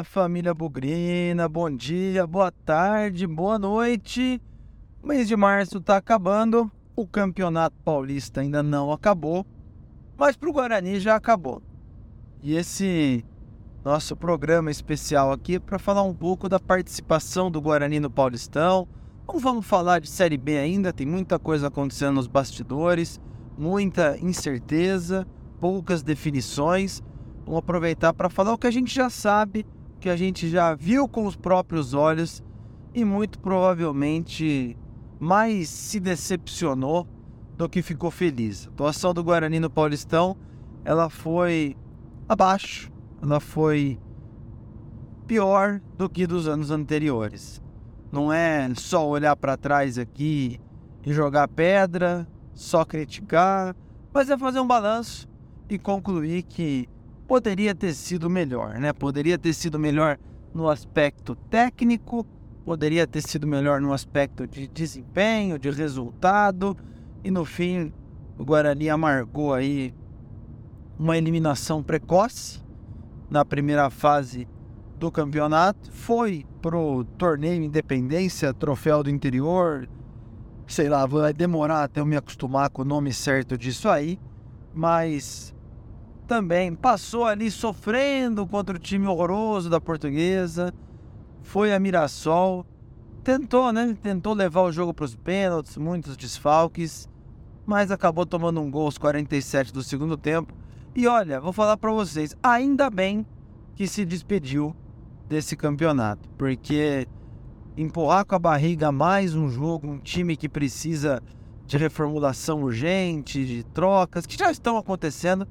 Fala família Bugrina, bom dia, boa tarde, boa noite. O mês de março está acabando, o Campeonato Paulista ainda não acabou, mas para o Guarani já acabou. E esse nosso programa especial aqui é para falar um pouco da participação do Guarani no Paulistão. Não vamos falar de Série B ainda, tem muita coisa acontecendo nos bastidores, muita incerteza, poucas definições. Vamos aproveitar para falar o que a gente já sabe, que a gente já viu com os próprios olhos e muito provavelmente mais se decepcionou do que ficou feliz. A atuação do Guarani no Paulistão, ela foi abaixo, ela foi pior do que dos anos anteriores. Não é só olhar para trás aqui e jogar pedra, só criticar, mas é fazer um balanço e concluir que poderia ter sido melhor, né? Poderia ter sido melhor no aspecto técnico, poderia ter sido melhor no aspecto de desempenho, de resultado, e no fim o Guarani amargou aí uma eliminação precoce na primeira fase do campeonato, foi pro torneio Independência, troféu do interior, sei lá, vai demorar até eu me acostumar com o nome certo disso aí, mas também passou ali sofrendo contra o time horroroso da Portuguesa, foi a Mirassol, tentou, né? Tentou levar o jogo para os pênaltis, muitos desfalques, mas acabou tomando um gol aos 47 do segundo tempo. E olha, vou falar para vocês, ainda bem que se despediu desse campeonato, porque empurrar com a barriga mais um jogo, um time que precisa de reformulação urgente, de trocas, que já estão acontecendo,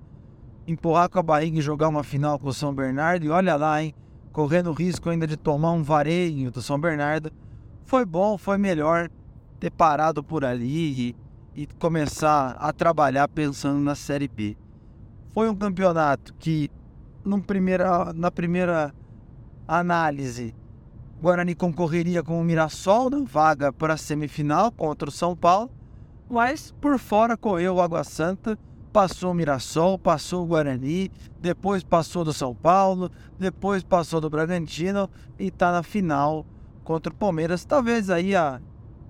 empurrar com a barriga e jogar uma final com o São Bernardo, e olha lá, hein, correndo risco ainda de tomar um vareio do São Bernardo, foi bom, foi melhor ter parado por ali e, e começar a trabalhar pensando na Série B. Foi um campeonato que, primeira, na primeira análise, Guarani concorreria com o Mirassol na vaga para a semifinal contra o São Paulo, mas por fora correu o Água Santa, passou o Mirassol, passou o Guarani, depois passou do São Paulo, depois passou do Bragantino e está na final contra o Palmeiras. Talvez aí a,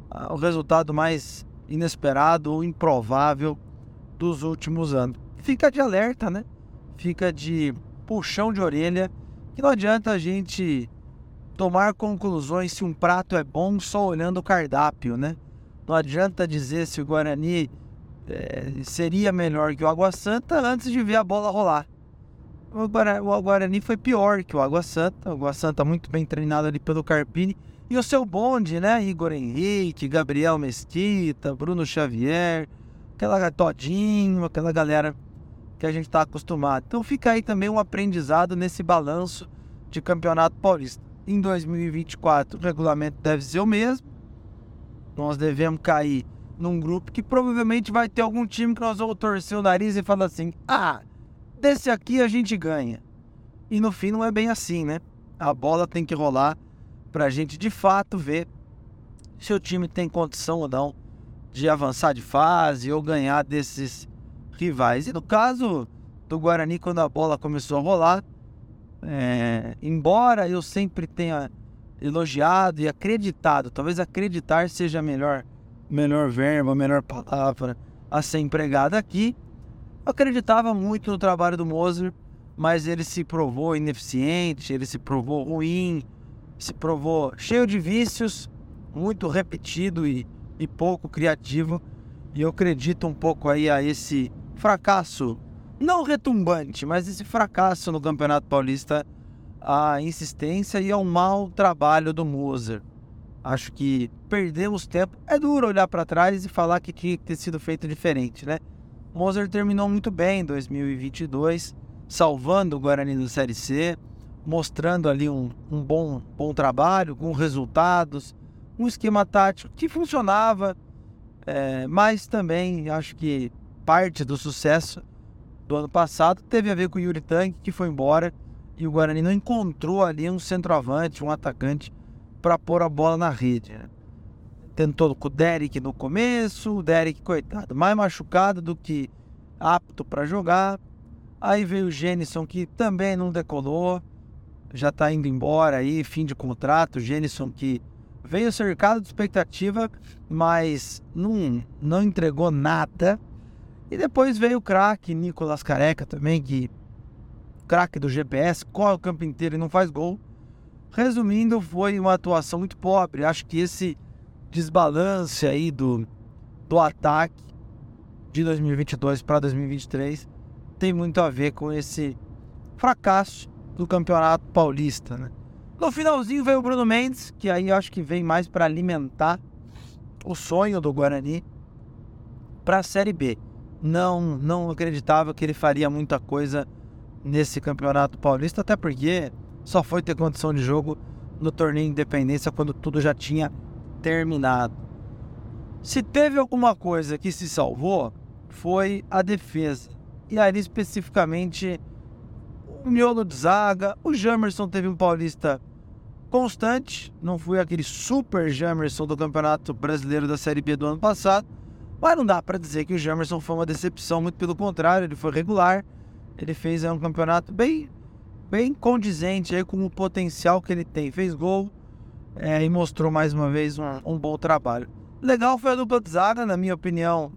a, o resultado mais inesperado ou improvável dos últimos anos. Fica de alerta, né? Fica de puxão de orelha, que não adianta a gente tomar conclusões se um prato é bom só olhando o cardápio, né? Não adianta dizer se o Guarani é, seria melhor que o Água Santa antes de ver a bola rolar. O Guarani, foi pior que o Água Santa. O Água Santa muito bem treinado ali pelo Carpini. E o seu bonde, né? Igor Henrique, Gabriel Mesquita, Bruno Xavier, aquela Todinho, aquela galera que a gente está acostumado. Então fica aí também um aprendizado nesse balanço de Campeonato Paulista em 2024 o regulamento deve ser o mesmo. Nós devemos cair num grupo que provavelmente vai ter algum time que nós vamos torcer o nariz e falar assim: ah, desse aqui a gente ganha. E no fim não é bem assim, né? A bola tem que rolar para a gente de fato ver se o time tem condição ou não de avançar de fase ou ganhar desses rivais. E no caso do Guarani, quando a bola começou a rolar, é, embora eu sempre tenha elogiado e acreditado, talvez acreditar seja a melhor, melhor verbo, a melhor palavra a ser empregada aqui. Eu acreditava muito no trabalho do Moser, mas ele se provou ineficiente, ele se provou ruim, se provou cheio de vícios, muito repetido e, e pouco criativo. E eu acredito um pouco aí a esse fracasso não retumbante, mas esse fracasso no Campeonato Paulista, a insistência e ao mau trabalho do Moser. Acho que perdemos tempo. É duro olhar para trás e falar que tinha que ter sido feito diferente, né? Moser terminou muito bem em 2022, salvando o Guarani do Série C, mostrando ali um, um bom, bom trabalho, com resultados, um esquema tático que funcionava, é, mas também acho que parte do sucesso do ano passado teve a ver com o Yuri Tank, que foi embora, e o Guarani não encontrou ali um centroavante, um atacante para pôr a bola na rede. Né? Tentou com o Derek no começo, o Derek, coitado, mais machucado do que apto para jogar. Aí veio o Jenison, que também não decolou. já está indo embora aí, fim de contrato. Genison que veio cercado de expectativa, mas não, não entregou nada. E depois veio o craque Nicolas Careca também, que craque do GPS, corre o campo inteiro e não faz gol. Resumindo, foi uma atuação muito pobre. Acho que esse desbalance aí do, do ataque de 2022 para 2023 tem muito a ver com esse fracasso do Campeonato Paulista, né? No finalzinho veio o Bruno Mendes, que aí acho que vem mais para alimentar o sonho do Guarani para a Série B. Não, não acreditava que ele faria muita coisa nesse Campeonato Paulista, até porque só foi ter condição de jogo no torneio Independência quando tudo já tinha terminado. Se teve alguma coisa que se salvou, foi a defesa. E ali especificamente o miolo de zaga. O Jamerson teve um paulista constante, não foi aquele super Jamerson do Campeonato Brasileiro da Série B do ano passado, mas não dá para dizer que o Jamerson foi uma decepção, muito pelo contrário, ele foi regular. Ele fez é, um campeonato bem bem condizente aí com o potencial que ele tem. Fez gol é, e mostrou mais uma vez um, um, bom trabalho. Legal foi a dupla de zaga, na minha opinião.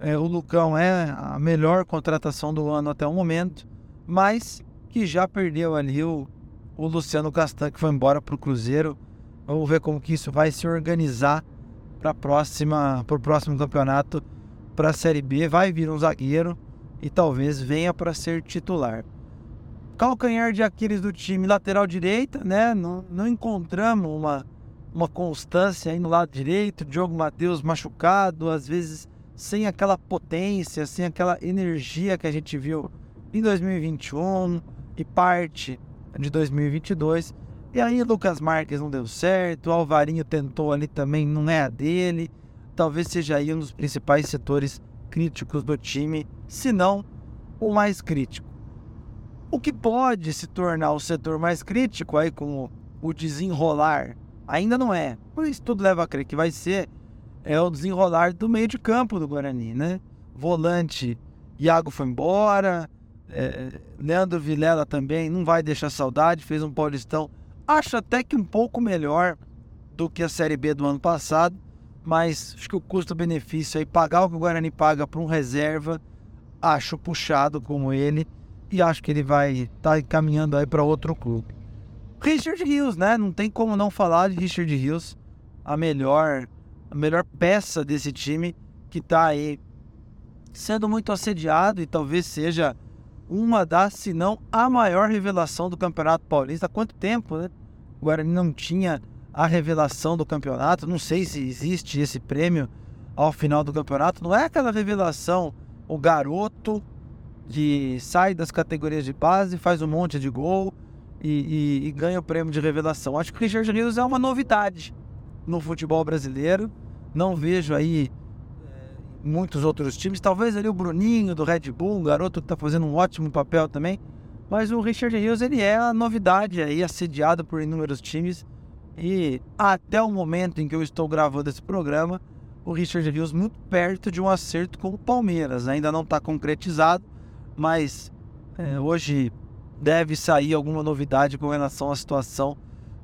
É, o Lucão é a melhor contratação do ano até o momento, mas que já perdeu ali o, o Luciano Castan, que foi embora para o Cruzeiro. Vamos ver como que isso vai se organizar para próxima, para o próximo campeonato, para a Série B. Vai vir um zagueiro e talvez venha para ser titular calcanhar de Aquiles do time lateral direita, né? Não, não encontramos uma, uma constância aí no lado direito. Diogo Matheus machucado, às vezes sem aquela potência, sem aquela energia que a gente viu em 2021 e parte de 2022. E aí Lucas Marques não deu certo, o Alvarinho tentou ali também, não é a dele. Talvez seja aí um dos principais setores críticos do time, se não o mais crítico. O que pode se tornar o setor mais crítico aí com o desenrolar, ainda não é. Mas tudo leva a crer que vai ser é o desenrolar do meio de campo do Guarani, né? Volante, Iago foi embora, é, Leandro Vilela também não vai deixar saudade, fez um Paulistão, acho até que um pouco melhor do que a Série B do ano passado, mas acho que o custo-benefício aí, pagar o que o Guarani paga para um reserva, acho puxado como ele e acho que ele vai estar tá caminhando aí para outro clube. Richard Rios, né? Não tem como não falar de Richard Rios, a melhor, a melhor peça desse time que está aí sendo muito assediado e talvez seja uma das, se não a maior revelação do Campeonato Paulista. Há quanto tempo, né? O Guarani não tinha a revelação do campeonato. Não sei se existe esse prêmio ao final do campeonato. Não é aquela revelação, o garoto que sai das categorias de base, faz um monte de gol e, e, e ganha o prêmio de revelação. Acho que o Richard Rios é uma novidade no futebol brasileiro. Não vejo aí é, muitos outros times. Talvez ali o Bruninho do Red Bull, um garoto que está fazendo um ótimo papel também. Mas o Richard Rios ele é a novidade aí, assediado por inúmeros times. E até o momento em que eu estou gravando esse programa, o Richard Rios muito perto de um acerto com o Palmeiras. Ainda não está concretizado, mas é, hoje deve sair alguma novidade com relação à situação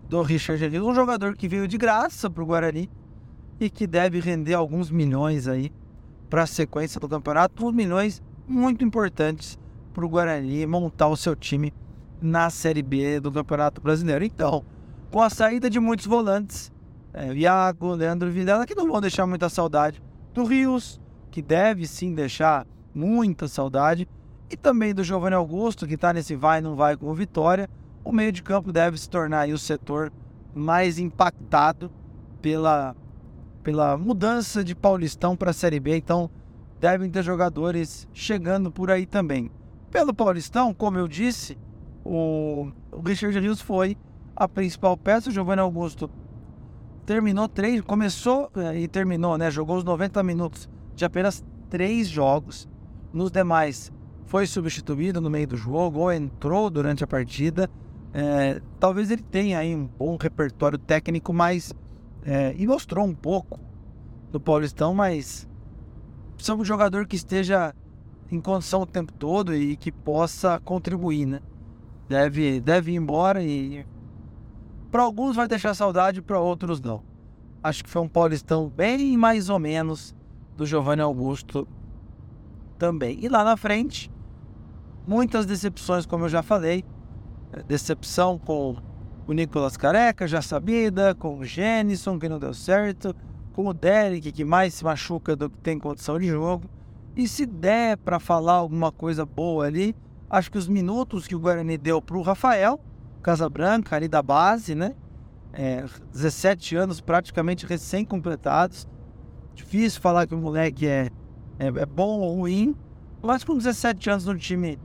do Richard Elias, um jogador que veio de graça para o Guarani e que deve render alguns milhões aí para a sequência do campeonato, uns milhões muito importantes para o Guarani montar o seu time na Série B do Campeonato Brasileiro. Então, com a saída de muitos volantes, é, Iago, Leandro Vilela, que não vão deixar muita saudade, do Rios, que deve sim deixar muita saudade, e também do Giovanni Augusto, que está nesse vai não vai com o Vitória, o meio de campo deve se tornar o setor mais impactado pela, pela mudança de Paulistão para a Série B. Então, devem ter jogadores chegando por aí também. Pelo Paulistão, como eu disse, o, o Richard Rios foi a principal peça. O Giovanni Augusto terminou três, começou eh, e terminou, né? Jogou os 90 minutos de apenas três jogos. Nos demais, foi substituído no meio do jogo ou entrou durante a partida. É, talvez ele tenha aí um bom repertório técnico, mas é, e mostrou um pouco do Paulistão, mas precisa um jogador que esteja em condição o tempo todo e que possa contribuir, né? Deve, deve ir embora e para alguns vai deixar saudade, para outros não. Acho que foi um Paulistão bem mais ou menos do Giovanni Augusto também. E lá na frente, muitas decepções, como eu já falei. Decepção com o Nicolas Careca, já sabida, com o Jenison, que não deu certo, com o Derek, que mais se machuca do que tem condição de jogo. E se der para falar alguma coisa boa ali, acho que os minutos que o Guarani deu para o Rafael, Casabranca, ali da base, né? É, 17 anos praticamente recém-completados. Difícil falar que o moleque é, é, é bom ou ruim, mas com 17 anos no time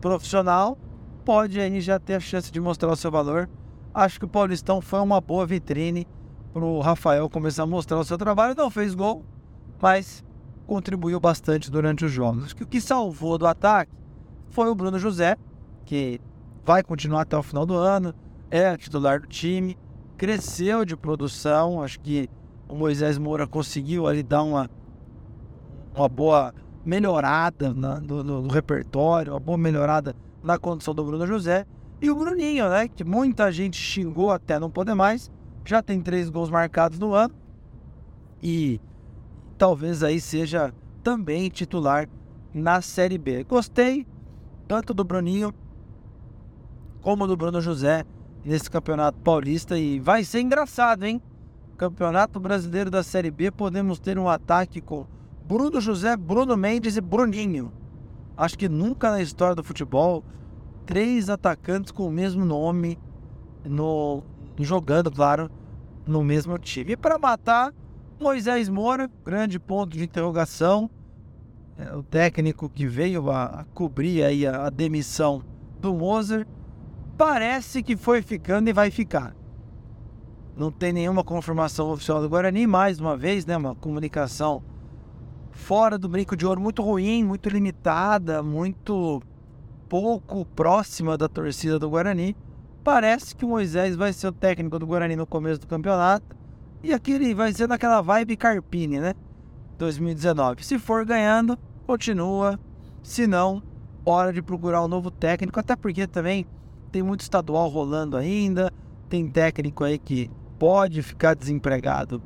profissional, pode aí já ter a chance de mostrar o seu valor. Acho que o Paulistão foi uma boa vitrine para o Rafael começar a mostrar o seu trabalho. Não fez gol, mas contribuiu bastante durante os jogos. Que o que salvou do ataque foi o Bruno José, que vai continuar até o final do ano, é titular do time, cresceu de produção. Acho que o Moisés Moura conseguiu ali dar uma, uma boa melhorada no, repertório, uma boa melhorada na condição do Bruno José. E o Bruninho, né? Que muita gente xingou até não poder mais. Já tem três gols marcados no ano. E talvez aí seja também titular na Série B. Gostei tanto do Bruninho como do Bruno José nesse campeonato paulista. E vai ser engraçado, hein? Campeonato Brasileiro da Série B, podemos ter um ataque com Bruno José, Bruno Mendes e Bruninho. Acho que nunca na história do futebol três atacantes com o mesmo nome no jogando, claro, no mesmo time. E para matar, Moisés Moura, grande ponto de interrogação. É, o técnico que veio a, a cobrir aí a, a demissão do Moser. Parece que foi ficando e vai ficar. Não tem nenhuma confirmação oficial do Guarani, mais uma vez, né? Uma comunicação fora do brinco de ouro muito ruim, muito limitada, muito pouco próxima da torcida do Guarani. Parece que o Moisés vai ser o técnico do Guarani no começo do campeonato. E aquele vai ser naquela vibe Carpini, né? 2019. Se for ganhando, continua. Se não, hora de procurar um novo técnico. Até porque também tem muito estadual rolando ainda. Tem técnico aí que pode ficar desempregado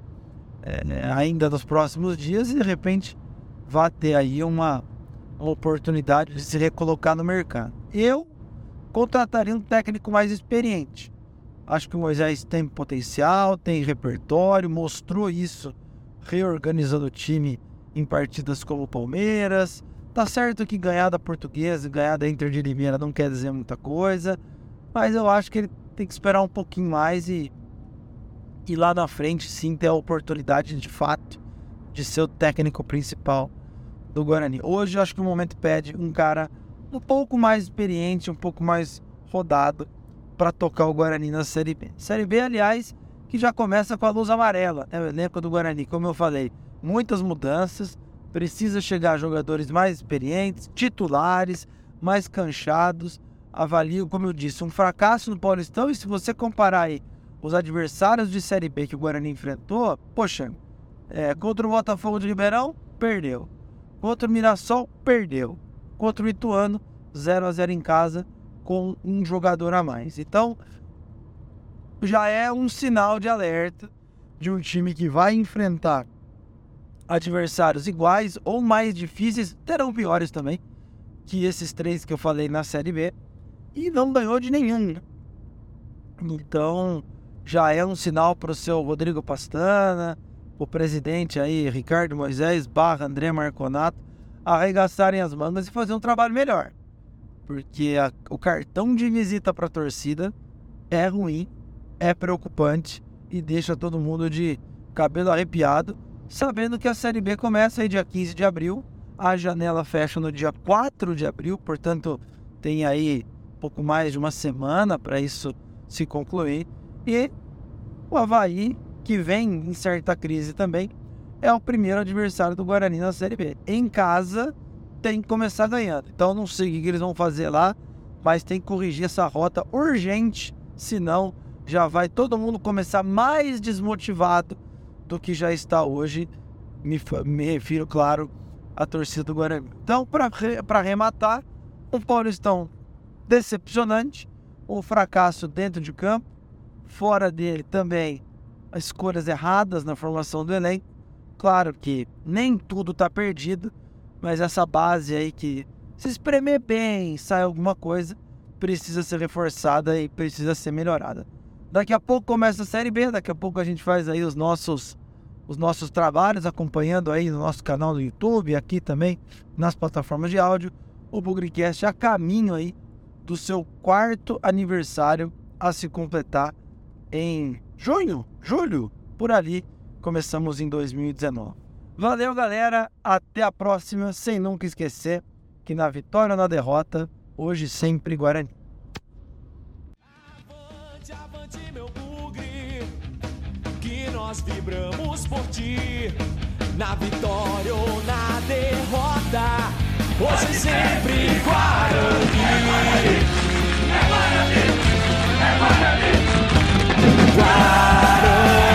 é, ainda nos próximos dias e de repente vai ter aí uma, oportunidade de se recolocar no mercado. Eu contrataria um técnico mais experiente. Acho que o Moisés tem potencial, tem repertório, mostrou isso reorganizando o time em partidas como o Palmeiras. Tá certo que ganhar da Portuguesa ganhar da Inter de Limeira não quer dizer muita coisa, mas eu acho que ele tem que esperar um pouquinho mais e e lá na frente sim ter a oportunidade de fato de ser o técnico principal do Guarani. Hoje eu acho que o momento pede um cara um pouco mais experiente, um pouco mais rodado para tocar o Guarani na Série B. Série B, aliás, que já começa com a luz amarela, né? o elenco do Guarani, como eu falei, muitas mudanças, precisa chegar jogadores mais experientes, titulares, mais canchados. Avalio, como eu disse, um fracasso no Paulistão e se você comparar aí os adversários de Série B que o Guarani enfrentou, poxa, é, contra o Botafogo de Ribeirão, perdeu. Contra o Mirassol, perdeu. Contra o Ituano, 0 a 0 em casa, com um jogador a mais. Então, já é um sinal de alerta de um time que vai enfrentar adversários iguais ou mais difíceis, terão piores também, que esses três que eu falei na Série B, e não ganhou de nenhum. Né? Então, já é um sinal para o seu Rodrigo Pastana, o presidente aí, Ricardo Moisés, barra André Marconato, arregaçarem as mangas e fazer um trabalho melhor. Porque a, o cartão de visita para a torcida é ruim, é preocupante e deixa todo mundo de cabelo arrepiado, sabendo que a Série B começa aí dia 15 de abril, a janela fecha no dia 4 de abril, portanto tem aí pouco mais de uma semana para isso se concluir. E o Havaí, que vem em certa crise também, é o primeiro adversário do Guarani na Série B. Em casa, tem que começar ganhando. Então, não sei o que eles vão fazer lá, mas tem que corrigir essa rota urgente, senão já vai todo mundo começar mais desmotivado do que já está hoje. Me, me refiro, claro, à torcida do Guarani. Então, para arrematar, um Paulistão decepcionante, o fracasso dentro de campo, fora dele também escolhas erradas na formação do elenco. Claro que nem tudo está perdido, mas essa base aí que se espremer bem, sai alguma coisa, precisa ser reforçada e precisa ser melhorada. Daqui a pouco começa a Série B, daqui a pouco a gente faz aí os nossos os nossos trabalhos, acompanhando aí no nosso canal do YouTube, aqui também nas plataformas de áudio, o Bugrecast a caminho aí do seu quarto aniversário a se completar em junho, julho, por ali, começamos em 2019. Valeu, galera. Até a próxima. Sem nunca esquecer que na vitória ou na derrota, hoje sempre Guarani. Avante, avante, meu bugre, que nós vibramos por ti. Na vitória ou na derrota, hoje sempre Guarani. É Guarani, é Guarani, é Guarani. Water.